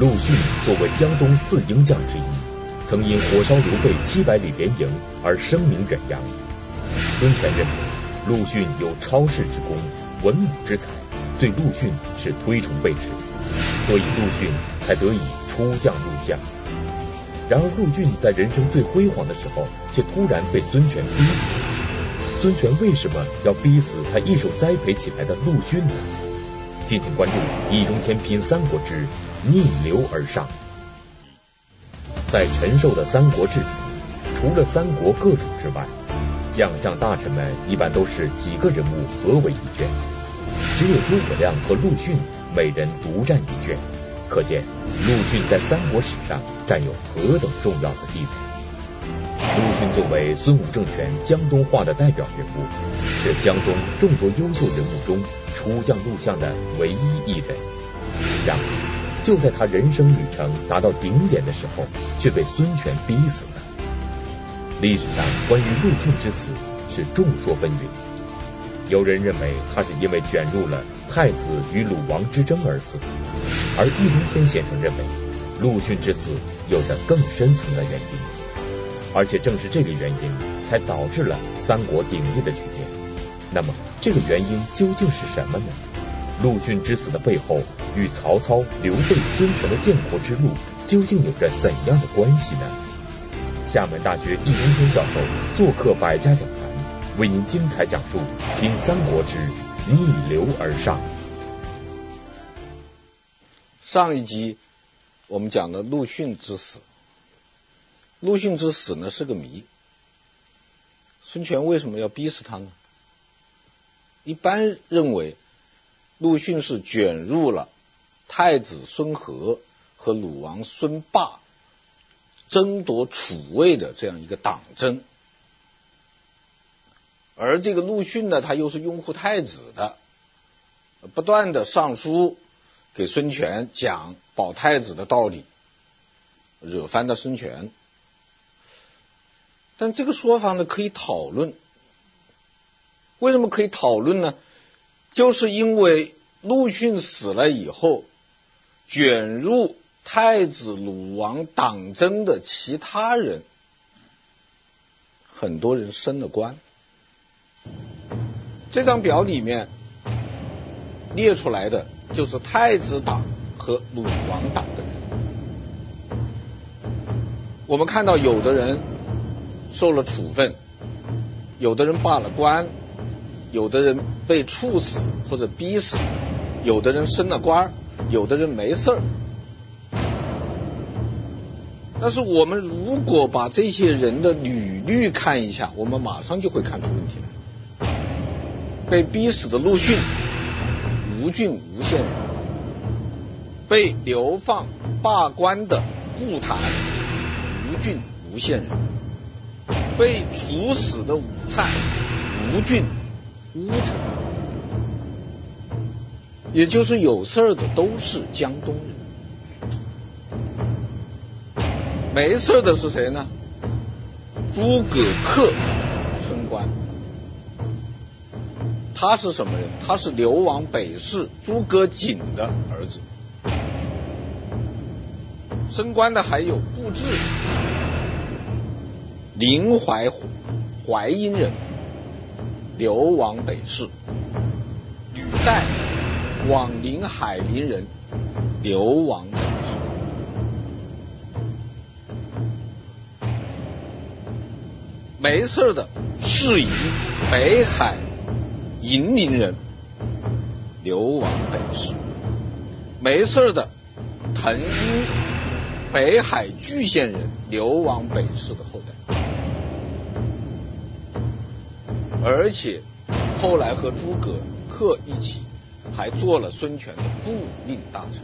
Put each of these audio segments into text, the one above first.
陆逊作为江东四英将之一，曾因火烧刘备七百里连营而声名远扬。孙权认为陆逊有超世之功、文武之才，对陆逊是推崇备至，所以陆逊才得以出将入相。然而陆逊在人生最辉煌的时候，却突然被孙权逼死。孙权为什么要逼死他一手栽培起来的陆逊呢？敬请关注《易中天品三国志》逆流而上。在陈寿的《三国志》里，除了三国各主之外，将相大臣们一般都是几个人物合为一卷，只有诸葛亮和陆逊每人独占一卷，可见陆逊在三国史上占有何等重要的地位。陆逊作为孙武政权江东话的代表人物，是江东众多优秀人物中出将入相的唯一一人。然而，就在他人生旅程达到顶点的时候，却被孙权逼死了。历史上关于陆逊之死是众说纷纭，有人认为他是因为卷入了太子与鲁王之争而死，而易中天先生认为陆逊之死有着更深层的原因，而且正是这个原因才导致了三国鼎立的局面。那么这个原因究竟是什么呢？陆逊之死的背后与曹操、刘备、孙权的建国之路究竟有着怎样的关系呢？厦门大学易中天教授做客百家讲坛，为您精彩讲述《品三国之逆流而上》。上一集我们讲的陆逊之死，陆逊之死呢是个谜。孙权为什么要逼死他呢？一般认为，陆逊是卷入了太子孙和和鲁王孙霸。争夺楚位的这样一个党争，而这个陆逊呢，他又是拥护太子的，不断的上书给孙权讲保太子的道理，惹翻了孙权。但这个说法呢，可以讨论。为什么可以讨论呢？就是因为陆逊死了以后，卷入。太子鲁王党争的其他人，很多人升了官。这张表里面列出来的就是太子党和鲁王党的人。我们看到有的人受了处分，有的人罢了官，有的人被处死或者逼死，有的人升了官，有的人没事儿。但是我们如果把这些人的履历看一下，我们马上就会看出问题来。被逼死的陆逊，吴郡吴县人；被流放罢官的顾谭，吴郡吴县人；被处死的武粲，吴郡乌城。也就是有事儿的都是江东人。没事儿的是谁呢？诸葛恪升官，他是什么人？他是流亡北市诸葛瑾的儿子。升官的还有顾陟，临淮淮阴人，流亡北市；履带，广陵海陵人，流亡。没事的，士仪，北海银陵人，流亡北市。没事的，滕殷，北海巨县人，流亡北市的而且后来和诸葛恪一起，还做了孙权的顾命大臣。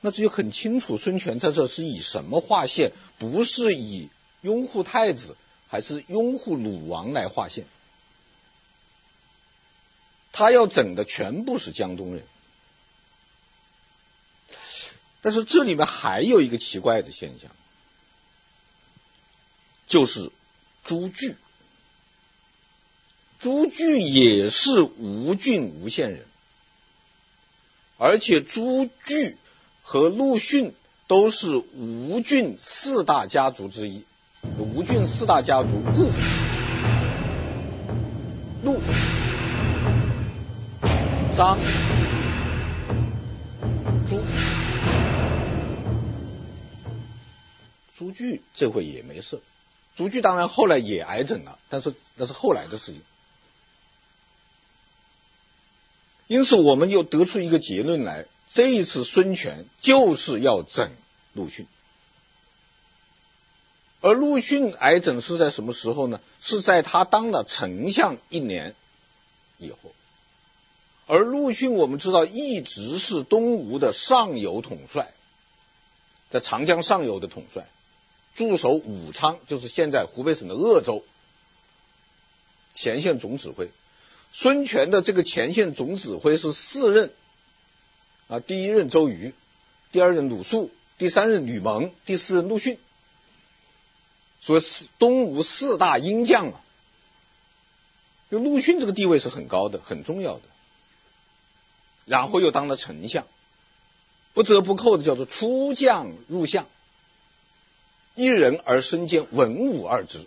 那这就很清楚，孙权在这是以什么划线？不是以拥护太子，还是拥护鲁王来划线？他要整的全部是江东人。但是这里面还有一个奇怪的现象，就是朱据。朱据也是吴郡吴县人。而且朱据和陆逊都是吴郡四大家族之一。吴郡四大家族，顾、陆、张、朱。朱据这回也没事。朱据当然后来也挨整了，但是那是后来的事情。因此，我们又得出一个结论来：这一次孙权就是要整陆逊。而陆逊癌症是在什么时候呢？是在他当了丞相一年以后。而陆逊我们知道一直是东吴的上游统帅，在长江上游的统帅，驻守武昌，就是现在湖北省的鄂州，前线总指挥。孙权的这个前线总指挥是四任啊，第一任周瑜，第二任鲁肃，第三任吕蒙，第四任陆逊，所以东吴四大鹰将啊，就陆逊这个地位是很高的，很重要的。然后又当了丞相，不折不扣的叫做出将入相，一人而身兼文武二职，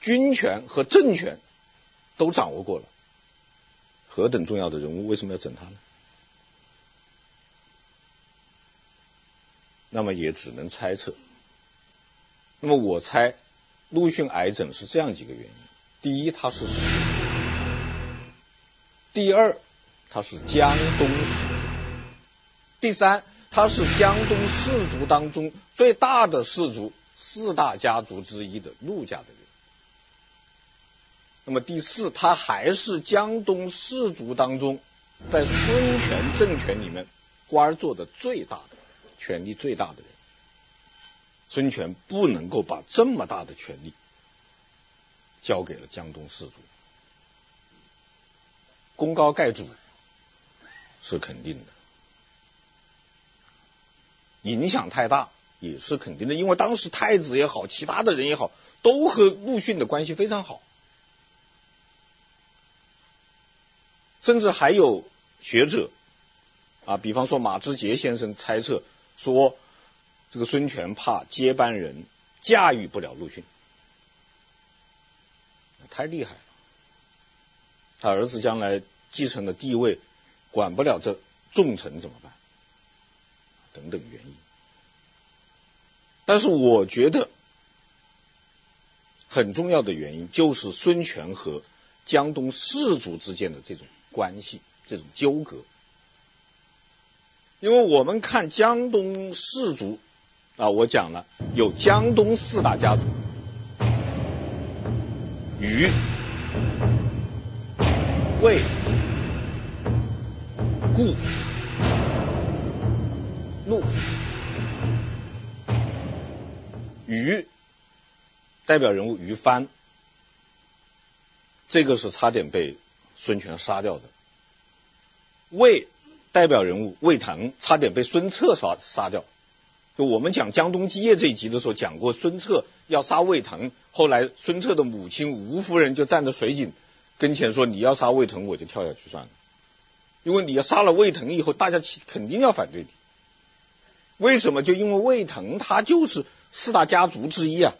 军权和政权。都掌握过了，何等重要的人物，为什么要整他呢？那么也只能猜测。那么我猜，陆逊癌症是这样几个原因：第一，他是；第二，他是江东；第三，他是江东士族当中最大的士族四大家族之一的陆家的人。那么第四，他还是江东士族当中，在孙权政权里面官做的最大的、权力最大的人。孙权不能够把这么大的权力交给了江东士族，功高盖主是肯定的，影响太大也是肯定的，因为当时太子也好，其他的人也好，都和陆逊的关系非常好。甚至还有学者啊，比方说马之杰先生猜测说，这个孙权怕接班人驾驭不了陆逊，太厉害了，他儿子将来继承了帝位，管不了这重臣怎么办？等等原因。但是我觉得很重要的原因就是孙权和江东士族之间的这种。关系这种纠葛，因为我们看江东士族啊，我讲了有江东四大家族：虞、魏、顾、陆。于代表人物于翻，这个是差点被。孙权杀掉的，魏代表人物魏腾差点被孙策杀杀掉。就我们讲江东基业这一集的时候讲过，孙策要杀魏腾，后来孙策的母亲吴夫人就站在水井跟前说：“你要杀魏腾，我就跳下去算了。”因为你要杀了魏腾以后，大家肯定要反对你。为什么？就因为魏腾他就是四大家族之一啊，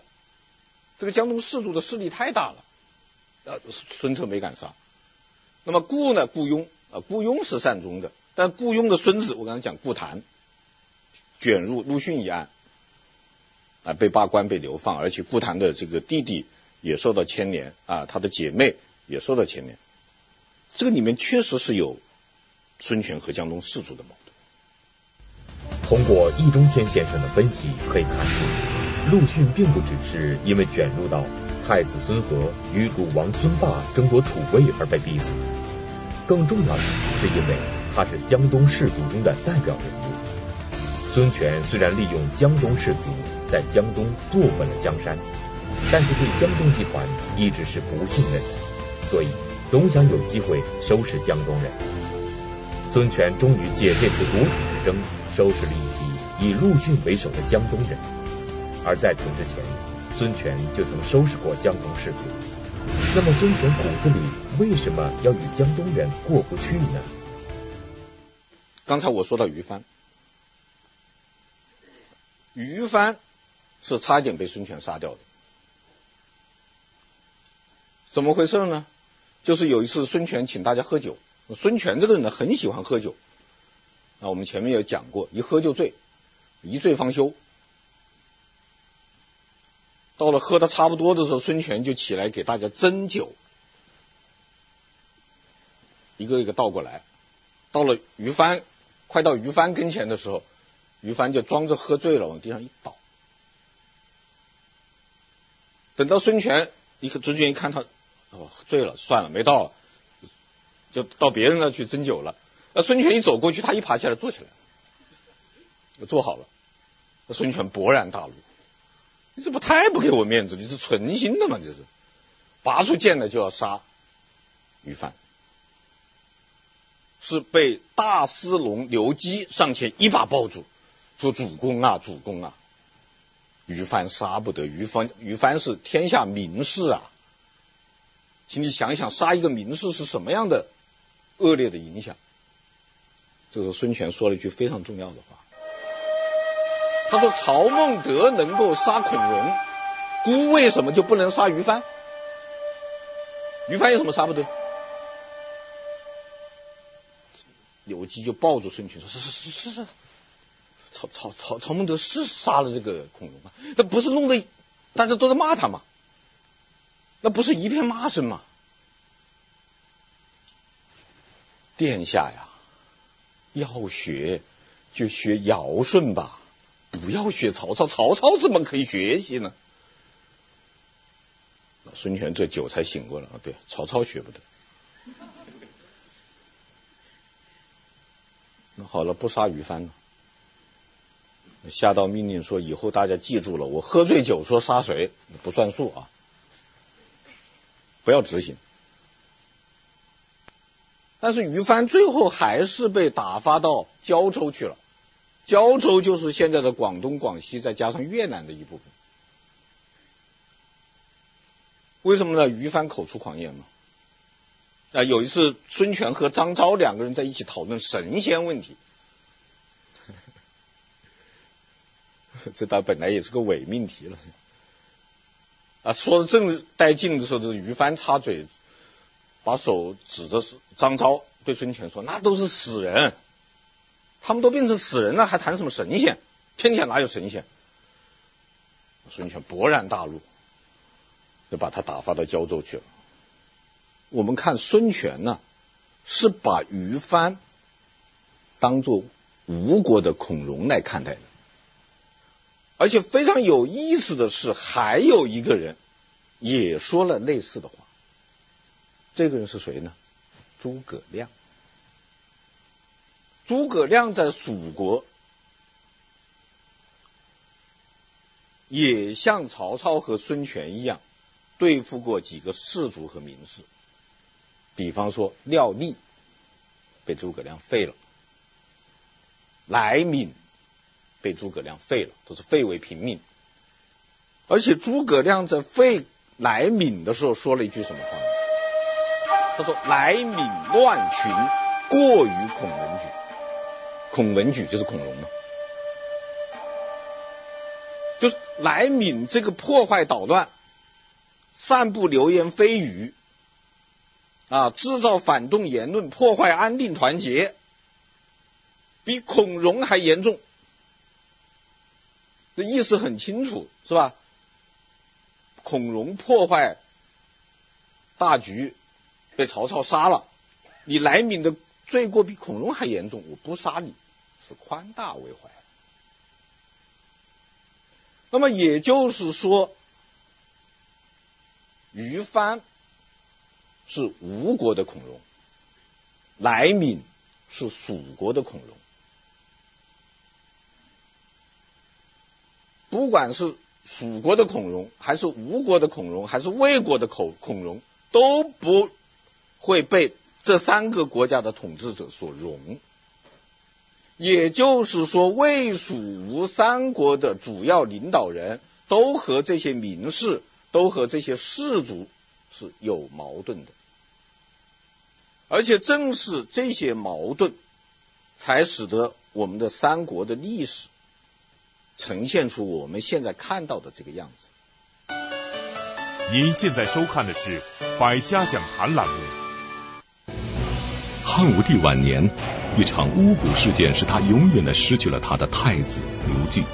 这个江东士族的势力太大了，呃，孙策没敢杀。那么顾呢？顾雍啊，顾雍是善终的，但顾雍的孙子，我刚才讲顾谭，卷入陆逊一案，啊，被罢官、被流放，而且顾谭的这个弟弟也受到牵连啊，他的姐妹也受到牵连。这个里面确实是有孙权和江东士族的矛盾。通过易中天先生的分析可以看出，陆逊并不只是因为卷入到太子孙和与鲁王孙霸争夺楚位而被逼死。更重要的是，因为他是江东士族中的代表人物。孙权虽然利用江东士族在江东坐稳了江山，但是对江东集团一直是不信任的，所以总想有机会收拾江东人。孙权终于借这次夺楚之争，收拾了一批以陆逊为首的江东人。而在此之前，孙权就曾收拾过江东士族。那么孙权骨子里为什么要与江东人过不去呢？刚才我说到于藩，于藩是差一点被孙权杀掉的，怎么回事呢？就是有一次孙权请大家喝酒，孙权这个人呢很喜欢喝酒，啊，我们前面有讲过，一喝就醉，一醉方休。到了喝的差不多的时候，孙权就起来给大家斟酒，一个一个倒过来，到了于藩。快到于藩跟前的时候，于藩就装着喝醉了往地上一倒。等到孙权一个孙权一看他哦醉了，算了没倒了，就到别人那去斟酒了。那孙权一走过去，他一爬起来坐起来，坐好了。孙权勃然大怒，你这不太不给我面子？你是存心的吗？这是，拔出剑来就要杀于藩。是被大司农刘基上前一把抱住，说：“主公啊，主公啊，于藩杀不得。于藩，于藩是天下名士啊，请你想想，杀一个名士是什么样的恶劣的影响。”这时候孙权说了一句非常重要的话，他说：“曹孟德能够杀孔融，孤为什么就不能杀于藩？于藩有什么杀不得？”刘基就抱住孙权说：“是是是是是，曹曹曹曹孟德是杀了这个孔融啊，这不是弄得大家都在骂他吗？那不是一片骂声吗？殿下呀，要学就学尧舜吧，不要学曹操。曹操怎么可以学习呢？”孙权这酒才醒过来啊，对，曹操学不得。那好了，不杀于藩了。下道命令说，以后大家记住了，我喝醉酒说杀谁不算数啊，不要执行。但是于藩最后还是被打发到交州去了，交州就是现在的广东、广西，再加上越南的一部分。为什么呢？于藩口出狂言嘛。啊，有一次孙权和张昭两个人在一起讨论神仙问题，这倒本来也是个伪命题了。啊，说的正带劲的时候，这于藩插嘴，把手指着张昭，对孙权说：“那都是死人，他们都变成死人了，还谈什么神仙？天下哪有神仙？”孙权勃然大怒，就把他打发到交州去了。我们看孙权呢，是把于藩当做吴国的孔融来看待的，而且非常有意思的是，还有一个人也说了类似的话。这个人是谁呢？诸葛亮。诸葛亮在蜀国也像曹操和孙权一样，对付过几个士族和名士。比方说，廖厉被诸葛亮废了，来敏被诸葛亮废了，都是废为平民。而且诸葛亮在废来敏的时候说了一句什么话他说：“来敏乱群，过于孔文举。孔文举就是孔融嘛，就是来敏这个破坏捣乱、散布流言蜚语。”啊！制造反动言论，破坏安定团结，比孔融还严重。这意思很清楚，是吧？孔融破坏大局，被曹操杀了。你来敏的罪过比孔融还严重，我不杀你，是宽大为怀。那么也就是说，于藩。是吴国的孔融，来敏是蜀国的孔融。不管是蜀国的孔融，还是吴国的孔融，还是魏国的孔孔融，都不会被这三个国家的统治者所容。也就是说，魏、蜀、吴三国的主要领导人都和这些名士，都和这些士族是有矛盾的。而且正是这些矛盾，才使得我们的三国的历史呈现出我们现在看到的这个样子。您现在收看的是《百家讲坛》栏目。汉武帝晚年，一场巫蛊事件使他永远的失去了他的太子刘据。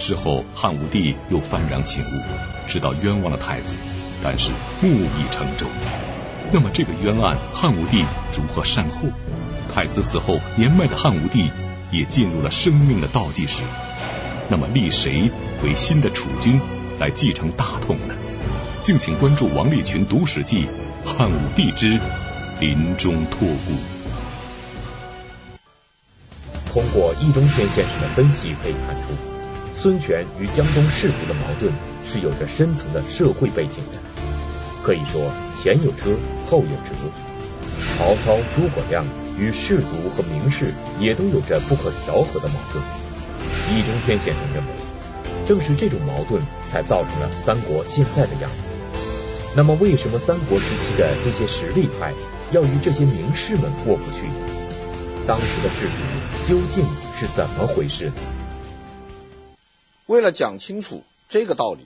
之后，汉武帝又幡然醒悟，知道冤枉了太子，但是木已成舟。那么这个冤案，汉武帝如何善后？太子死后，年迈的汉武帝也进入了生命的倒计时。那么立谁为新的储君来继承大统呢？敬请关注王立群读史记《汉武帝之临终托孤》。通过易中天先生的分析可以看出，孙权与江东士族的矛盾是有着深层的社会背景的。可以说前有车后有辙，曹操、诸葛亮与士族和名士也都有着不可调和的矛盾。易中天先生认为，正是这种矛盾才造成了三国现在的样子。那么，为什么三国时期的这些实力派要与这些名士们过不去？当时的士族究竟是怎么回事呢？为了讲清楚这个道理，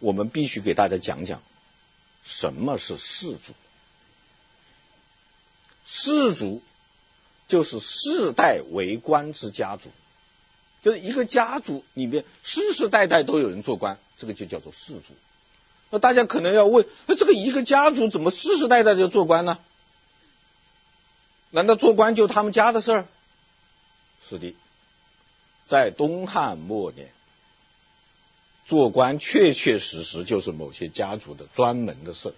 我们必须给大家讲讲什么是氏族。氏族就是世代为官之家族，就是一个家族里面世世代代都有人做官，这个就叫做氏族。那大家可能要问，那这个一个家族怎么世世代代就做官呢？难道做官就他们家的事儿？是的，在东汉末年，做官确确实实就是某些家族的专门的事儿。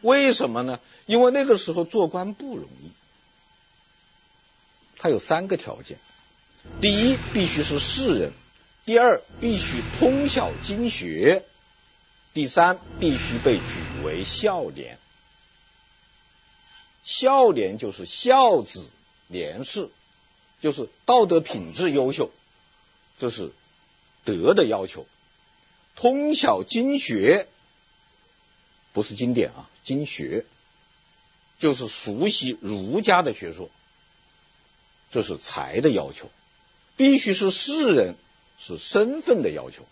为什么呢？因为那个时候做官不容易，他有三个条件：第一，必须是士人；第二，必须通晓经学；第三，必须被举为孝廉。孝廉就是孝子廉士，就是道德品质优秀，这是德的要求。通晓经学不是经典啊，经学就是熟悉儒家的学说，这是才的要求。必须是士人，是身份的要求。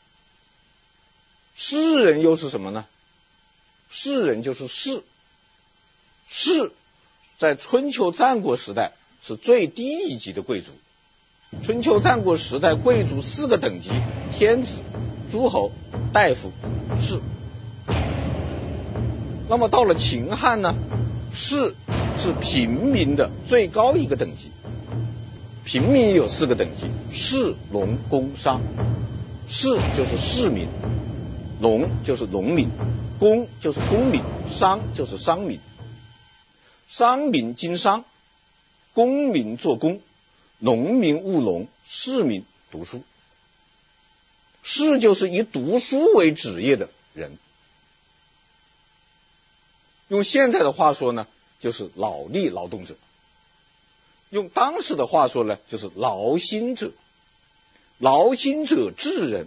士人又是什么呢？士人就是士，士。在春秋战国时代是最低一级的贵族。春秋战国时代贵族四个等级：天子、诸侯、大夫、士。那么到了秦汉呢？士是平民的最高一个等级。平民也有四个等级：士、农、工、商。士就是市民，农就是农民，工就是公民，商就是商民。商民经商，公民做工，农民务农，市民读书。士就是以读书为职业的人。用现在的话说呢，就是脑力劳动者；用当时的话说呢，就是劳心者。劳心者治人，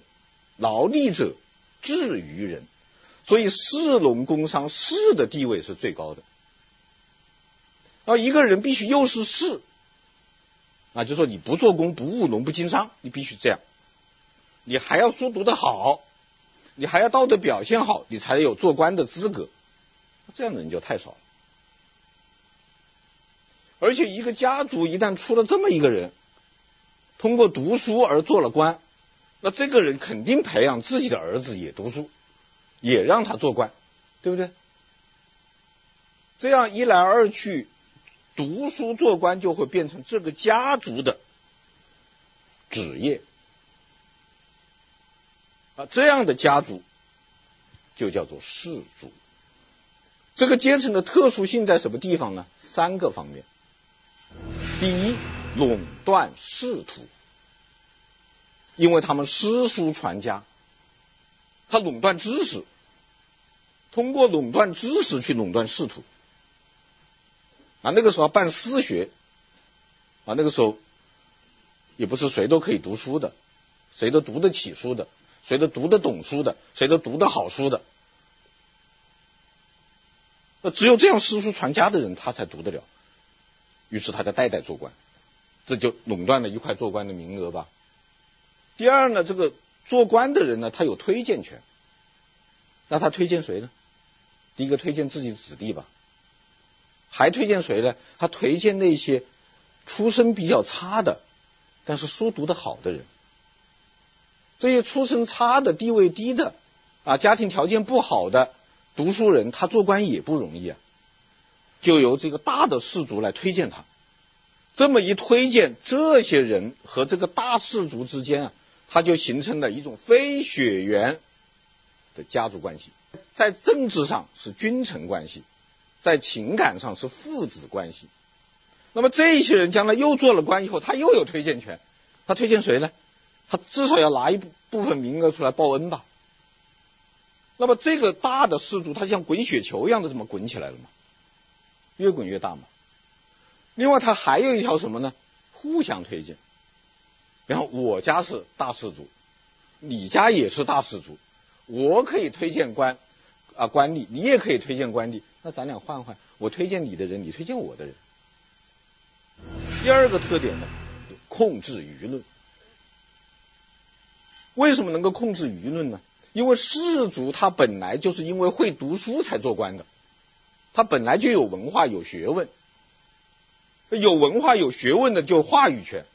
劳力者治于人。所以士农工商，士的地位是最高的。而，一个人必须又是士，啊，就说你不做工、不务农、不经商，你必须这样。你还要书读得好，你还要道德表现好，你才有做官的资格。这样的人就太少了。而且一个家族一旦出了这么一个人，通过读书而做了官，那这个人肯定培养自己的儿子也读书，也让他做官，对不对？这样一来二去。读书做官就会变成这个家族的职业啊，这样的家族就叫做氏族。这个阶层的特殊性在什么地方呢？三个方面。第一，垄断仕途，因为他们诗书传家，他垄断知识，通过垄断知识去垄断仕途。啊，那个时候办私学，啊，那个时候也不是谁都可以读书的，谁都读得起书的，谁都读得懂书的，谁都读得好书的。那只有这样诗书传家的人，他才读得了。于是他就代代做官，这就垄断了一块做官的名额吧。第二呢，这个做官的人呢，他有推荐权，那他推荐谁呢？第一个推荐自己子弟吧，还推荐谁呢？他推荐那些出身比较差的，但是书读得好的人。这些出身差的、地位低的啊，家庭条件不好的读书人，他做官也不容易啊。就由这个大的士族来推荐他，这么一推荐，这些人和这个大士族之间啊，他就形成了一种非血缘的家族关系，在政治上是君臣关系，在情感上是父子关系。那么这些人将来又做了官以后，他又有推荐权，他推荐谁呢？他至少要拿一部分名额出来报恩吧。那么这个大的氏族，它像滚雪球一样的这么滚起来了嘛，越滚越大嘛。另外，它还有一条什么呢？互相推荐。然后我家是大氏族，你家也是大氏族，我可以推荐官啊官吏，你也可以推荐官吏。那咱俩换换，我推荐你的人，你推荐我的人。第二个特点呢，控制舆论。为什么能够控制舆论呢？因为士族他本来就是因为会读书才做官的，他本来就有文化有学问，有文化有学问的就话语权。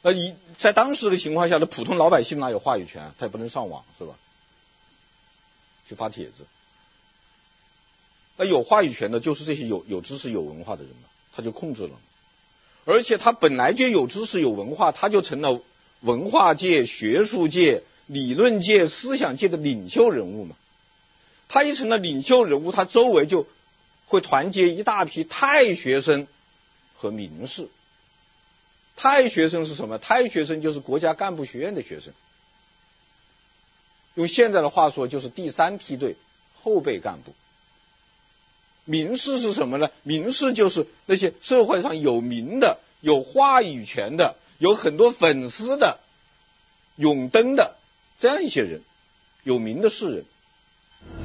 呃，以在当时的情况下的普通老百姓哪有话语权？他也不能上网，是吧？去发帖子。那有话语权的就是这些有有知识有文化的人嘛，他就控制了。而且他本来就有知识有文化，他就成了。文化界、学术界、理论界、思想界的领袖人物嘛，他一成了领袖人物，他周围就会团结一大批太学生和名士。太学生是什么？太学生就是国家干部学院的学生，用现在的话说就是第三梯队后备干部。名士是什么呢？名士就是那些社会上有名的、有话语权的。有很多粉丝的、永登的这样一些人，有名的士人。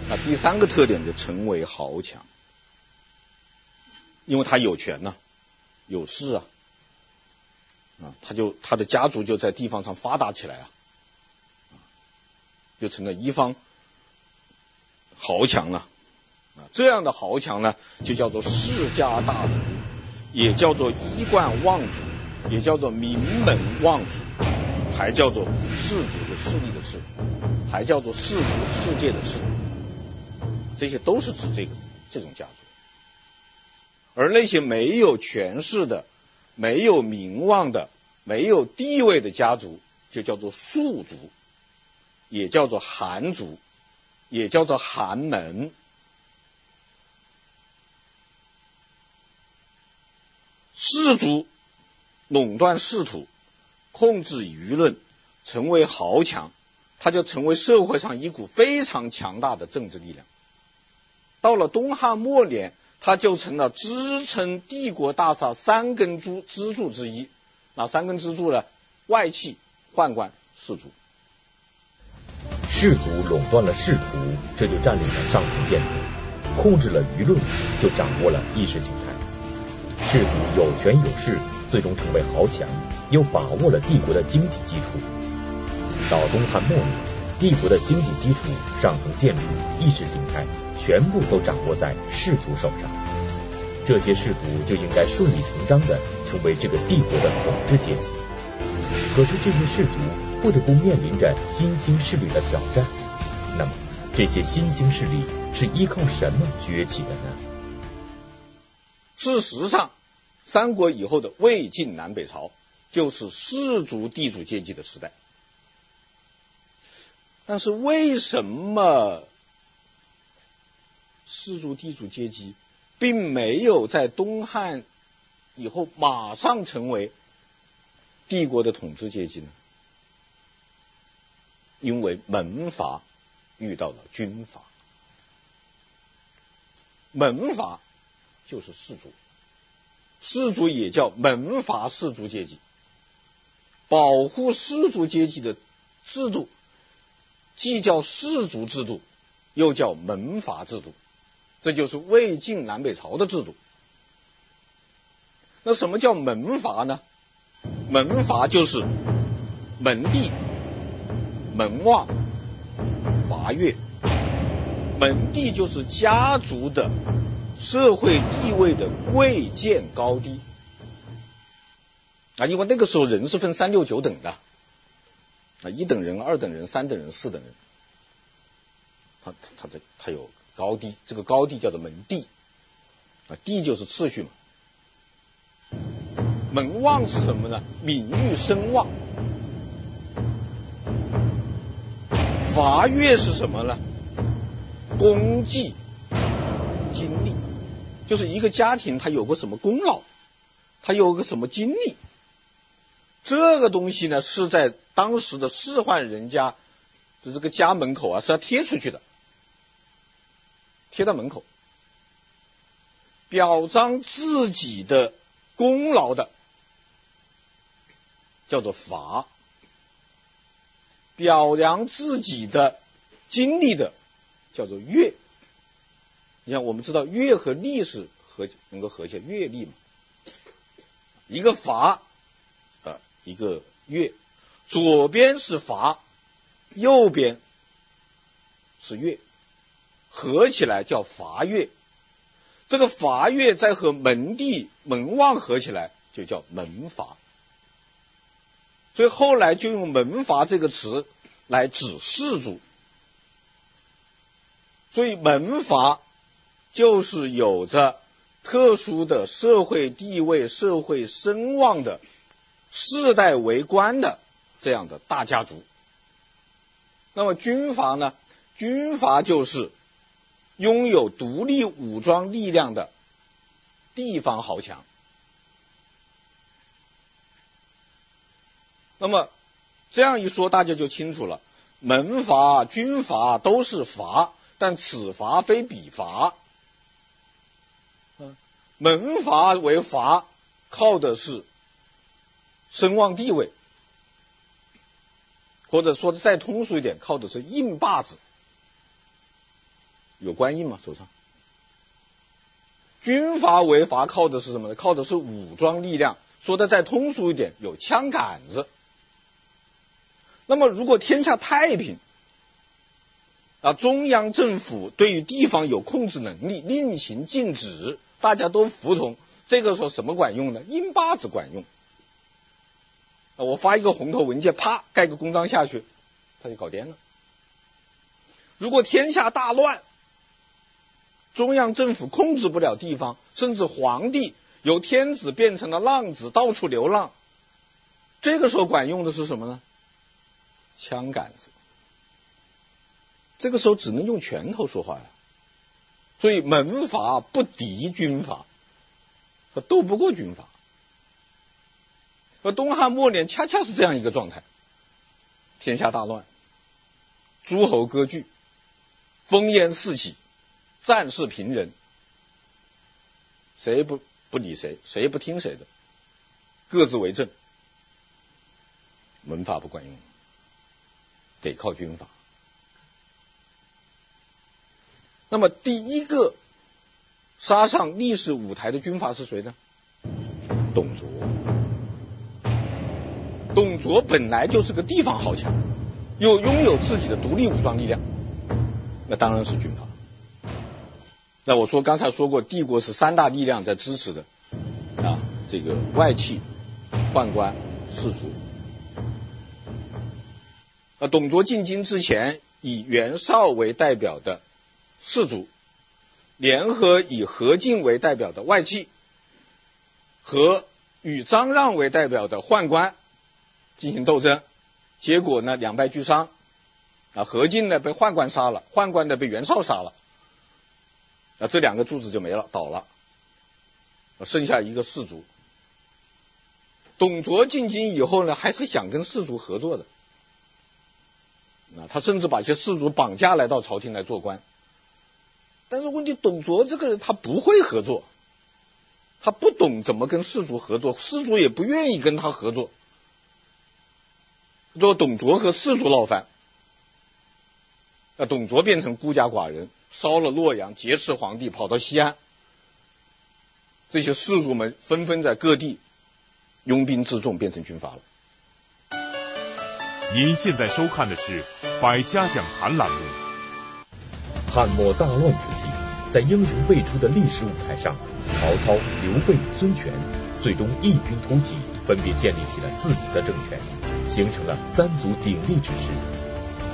那，第三个特点就成为豪强，因为他有权呐、有势啊，啊，他就他的家族就在地方上发达起来啊，就成了一方豪强了。啊，这样的豪强呢，就叫做世家大族，也叫做衣冠望族。也叫做名门望族，还叫做氏族的势力的势，还叫做氏族世界的世，这些都是指这个这种家族。而那些没有权势的、没有名望的、没有地位的家族，就叫做庶族，也叫做寒族，也叫做寒门。氏族。垄断仕途，控制舆论，成为豪强，他就成为社会上一股非常强大的政治力量。到了东汉末年，他就成了支撑帝国大厦三根支支柱之一。哪三根支柱呢？外戚、宦官、士族。士族垄断了仕途，这就占领了上层建筑；控制了舆论，就掌握了意识形态。士族有权有势。最终成为豪强，又把握了帝国的经济基础。到东汉末年，帝国的经济基础、上层建筑、意识形态，全部都掌握在士族手上。这些士族就应该顺理成章地成为这个帝国的统治阶级。可是这些士族不得不面临着新兴势力的挑战。那么，这些新兴势力是依靠什么崛起的呢？事实上。三国以后的魏晋南北朝，就是士族地主阶级的时代。但是为什么士族地主阶级并没有在东汉以后马上成为帝国的统治阶级呢？因为门阀遇到了军阀，门阀就是士族。士族也叫门阀士族阶级，保护士族阶级的制度，既叫士族制度，又叫门阀制度，这就是魏晋南北朝的制度。那什么叫门阀呢？门阀就是门第、门望、阀阅。门第就是家族的社会地位的贵贱高低啊，因为那个时候人是分三六九等的啊，一等人、二等人、三等人、四等人，他他的他有高低，这个高低叫做门第啊，第就是次序嘛。门望是什么呢？名誉声望。阀阅是什么呢？功绩、经历，就是一个家庭他有个什么功劳，他有个什么经历，这个东西呢是在当时的仕宦人家的这个家门口啊是要贴出去的，贴到门口，表彰自己的功劳的叫做阀，表扬自己的经历的。叫做阅，你看，我们知道阅和历是合能够合起来，阅历嘛，一个阀啊、呃，一个月，左边是阀，右边是月，合起来叫阀月。这个阀月再和门第门望合起来，就叫门阀。所以后来就用门阀这个词来指氏族。所以门阀就是有着特殊的社会地位、社会声望的世代为官的这样的大家族。那么军阀呢？军阀就是拥有独立武装力量的地方豪强。那么这样一说，大家就清楚了：门阀、军阀都是阀。但此阀非彼阀，门阀为阀，靠的是声望地位，或者说的再通俗一点，靠的是印把子，有官印吗？手上。军阀为阀，靠的是什么呢？靠的是武装力量，说的再通俗一点，有枪杆子。那么，如果天下太平，啊，中央政府对于地方有控制能力，令行禁止，大家都服从。这个时候什么管用呢？印把子管用。我发一个红头文件，啪，盖个公章下去，他就搞定了。如果天下大乱，中央政府控制不了地方，甚至皇帝由天子变成了浪子，到处流浪，这个时候管用的是什么呢？枪杆子。这个时候只能用拳头说话呀，所以门阀不敌军阀，他斗不过军阀。而东汉末年恰恰是这样一个状态，天下大乱，诸侯割据，烽烟四起，战事频仍，谁不不理谁，谁不听谁的，各自为政，门阀不管用，得靠军阀。那么第一个杀上历史舞台的军阀是谁呢？董卓。董卓本来就是个地方豪强，又拥有自己的独立武装力量，那当然是军阀。那我说刚才说过，帝国是三大力量在支持的啊，这个外戚、宦官、士族。啊，董卓进京之前，以袁绍为代表的。士族联合以何进为代表的外戚和与张让为代表的宦官进行斗争，结果呢，两败俱伤。啊，何进呢被宦官杀了，宦官呢被袁绍杀了。啊，这两个柱子就没了，倒了，剩下一个士族。董卓进京以后呢，还是想跟士族合作的。啊，他甚至把一些士族绑架来到朝廷来做官。但是问题，董卓这个人他不会合作，他不懂怎么跟士族合作，士族也不愿意跟他合作。说董卓和士族闹翻，那董卓变成孤家寡人，烧了洛阳，劫持皇帝，跑到西安。这些士族们纷纷在各地拥兵自重，变成军阀了。您现在收看的是《百家讲坛》栏目。汉末大乱之际，在英雄辈出的历史舞台上，曹操、刘备、孙权最终异军突起，分别建立起了自己的政权，形成了三足鼎立之势。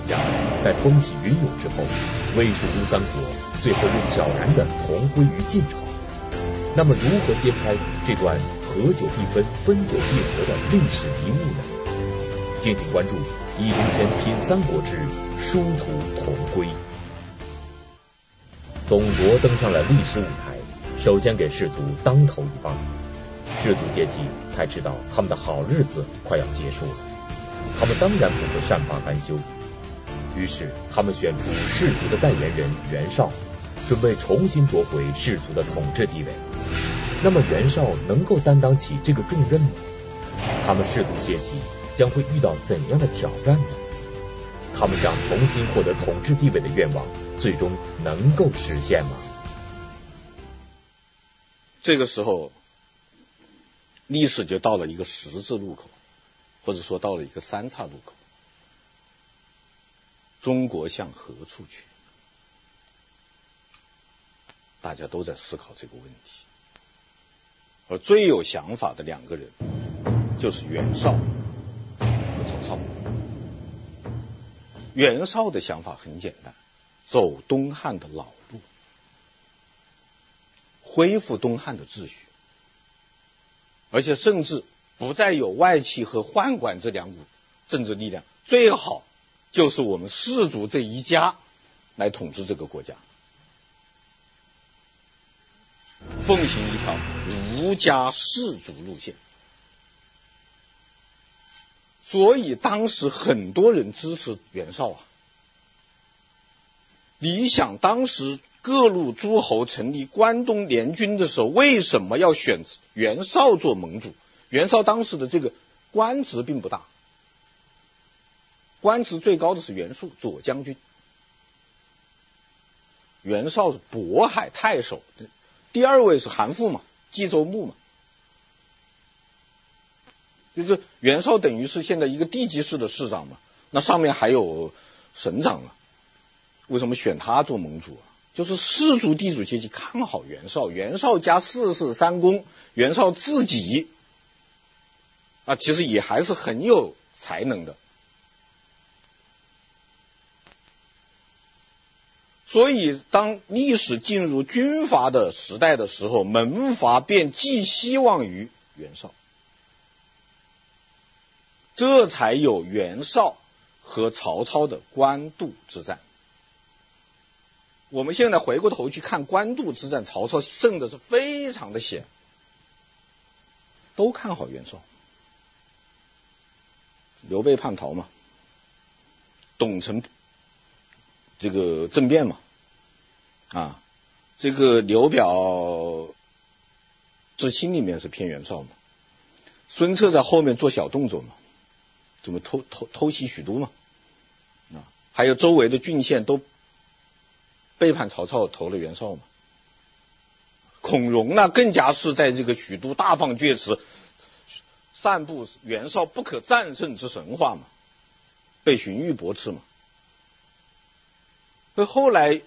然而，在风起云涌之后，魏、蜀、吴三国最后又悄然的同归于晋朝。那么，如何揭开这段合久必分、分久必合的历史迷雾呢？敬请关注《易中天品三国志》殊途同归。董卓登上了历史舞台，首先给士卒当头一棒，士族阶级才知道他们的好日子快要结束了。他们当然不会善罢甘休，于是他们选出士族的代言人袁绍，准备重新夺回士族的统治地位。那么袁绍能够担当起这个重任吗？他们士族阶级将会遇到怎样的挑战呢？他们想重新获得统治地位的愿望，最终能够实现吗？这个时候，历史就到了一个十字路口，或者说到了一个三岔路口。中国向何处去？大家都在思考这个问题。而最有想法的两个人，就是袁绍和曹操。袁绍的想法很简单，走东汉的老路，恢复东汉的秩序，而且甚至不再有外戚和宦官这两股政治力量，最好就是我们士族这一家来统治这个国家，奉行一条。儒家士族路线，所以当时很多人支持袁绍啊。你想，当时各路诸侯成立关东联军的时候，为什么要选袁绍做盟主？袁绍当时的这个官职并不大，官职最高的是袁术左将军。袁绍是渤海太守，第二位是韩馥嘛。冀州牧嘛，就是袁绍等于是现在一个地级市的市长嘛，那上面还有省长啊，为什么选他做盟主啊？就是士族地主阶级看好袁绍，袁绍家四世三公，袁绍自己啊，其实也还是很有才能的。所以，当历史进入军阀的时代的时候，门阀便寄希望于袁绍，这才有袁绍和曹操的官渡之战。我们现在回过头去看官渡之战，曹操胜的是非常的险，都看好袁绍。刘备叛逃嘛，董承。这个政变嘛，啊，这个刘表之心里面是偏袁绍嘛，孙策在后面做小动作嘛，怎么偷偷偷袭许都嘛，啊，还有周围的郡县都背叛曹操，投了袁绍嘛。孔融呢，更加是在这个许都大放厥词，散布袁绍不可战胜之神话嘛，被荀彧驳斥嘛。所以后来，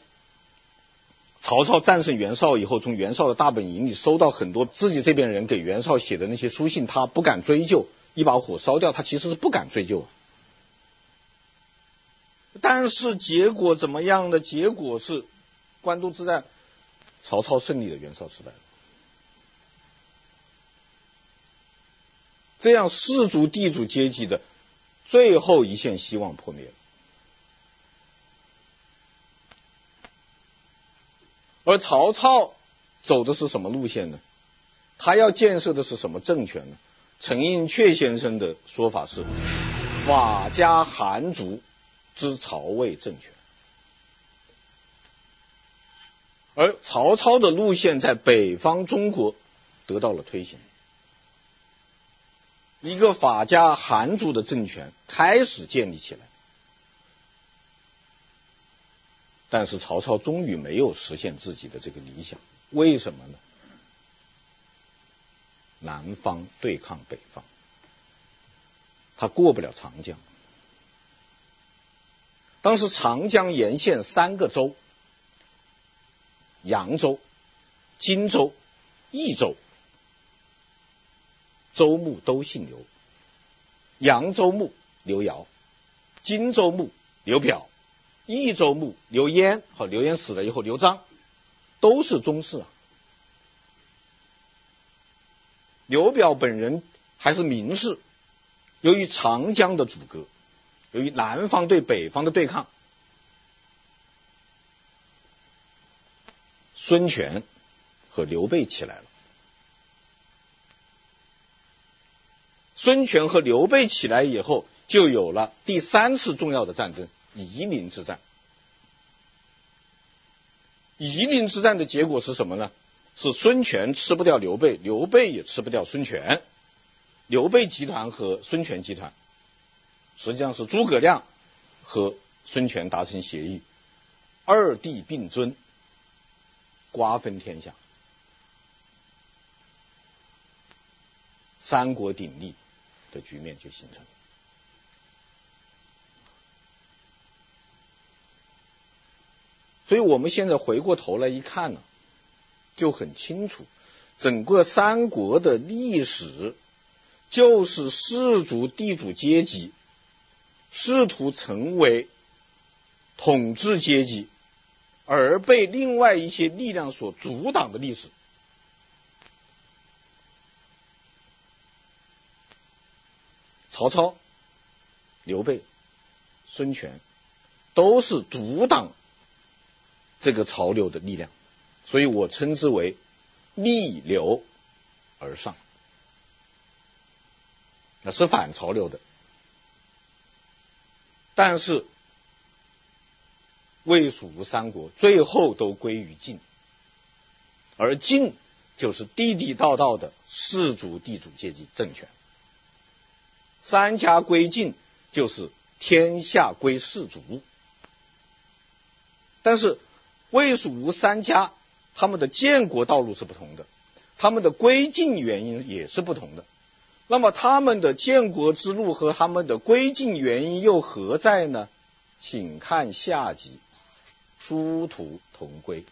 曹操战胜袁绍以后，从袁绍的大本营里收到很多自己这边人给袁绍写的那些书信，他不敢追究，一把火烧掉。他其实是不敢追究，但是结果怎么样的？结果是官渡之战，曹操胜利了，袁绍失败了。这样士族地主阶级的最后一线希望破灭了。而曹操走的是什么路线呢？他要建设的是什么政权呢？陈寅恪先生的说法是法家韩族之曹魏政权。而曹操的路线在北方中国得到了推行，一个法家韩族的政权开始建立起来。但是曹操终于没有实现自己的这个理想，为什么呢？南方对抗北方，他过不了长江。当时长江沿线三个州，扬州、荆州、益州，州牧都姓刘。扬州牧刘繇，荆州牧刘表，益州牧刘焉，和，刘焉死了以后，刘璋都是宗室啊。刘表本人还是名士，由于长江的阻隔，由于南方对北方的对抗，孙权和刘备起来了。孙权和刘备起来以后，就有了第三次重要的战争——夷陵之战。夷陵之战的结果是什么呢？是孙权吃不掉刘备，刘备也吃不掉孙权。刘备集团和孙权集团，实际上是诸葛亮和孙权达成协议，二帝并尊，瓜分天下，三国鼎立。的局面就形成了，所以我们现在回过头来一看呢，就很清楚，整个三国的历史就是士族地主阶级试图成为统治阶级，而被另外一些力量所阻挡的历史。曹操、刘备、孙权都是阻挡这个潮流的力量，所以我称之为逆流而上，那是反潮流的。但是魏、蜀、吴三国最后都归于晋，而晋就是地地道道的士族地主阶级政权。三家归晋，就是天下归士族。但是魏、蜀、吴三家他们的建国道路是不同的，他们的归晋原因也是不同的。那么他们的建国之路和他们的归晋原因又何在呢？请看下集，殊途同归。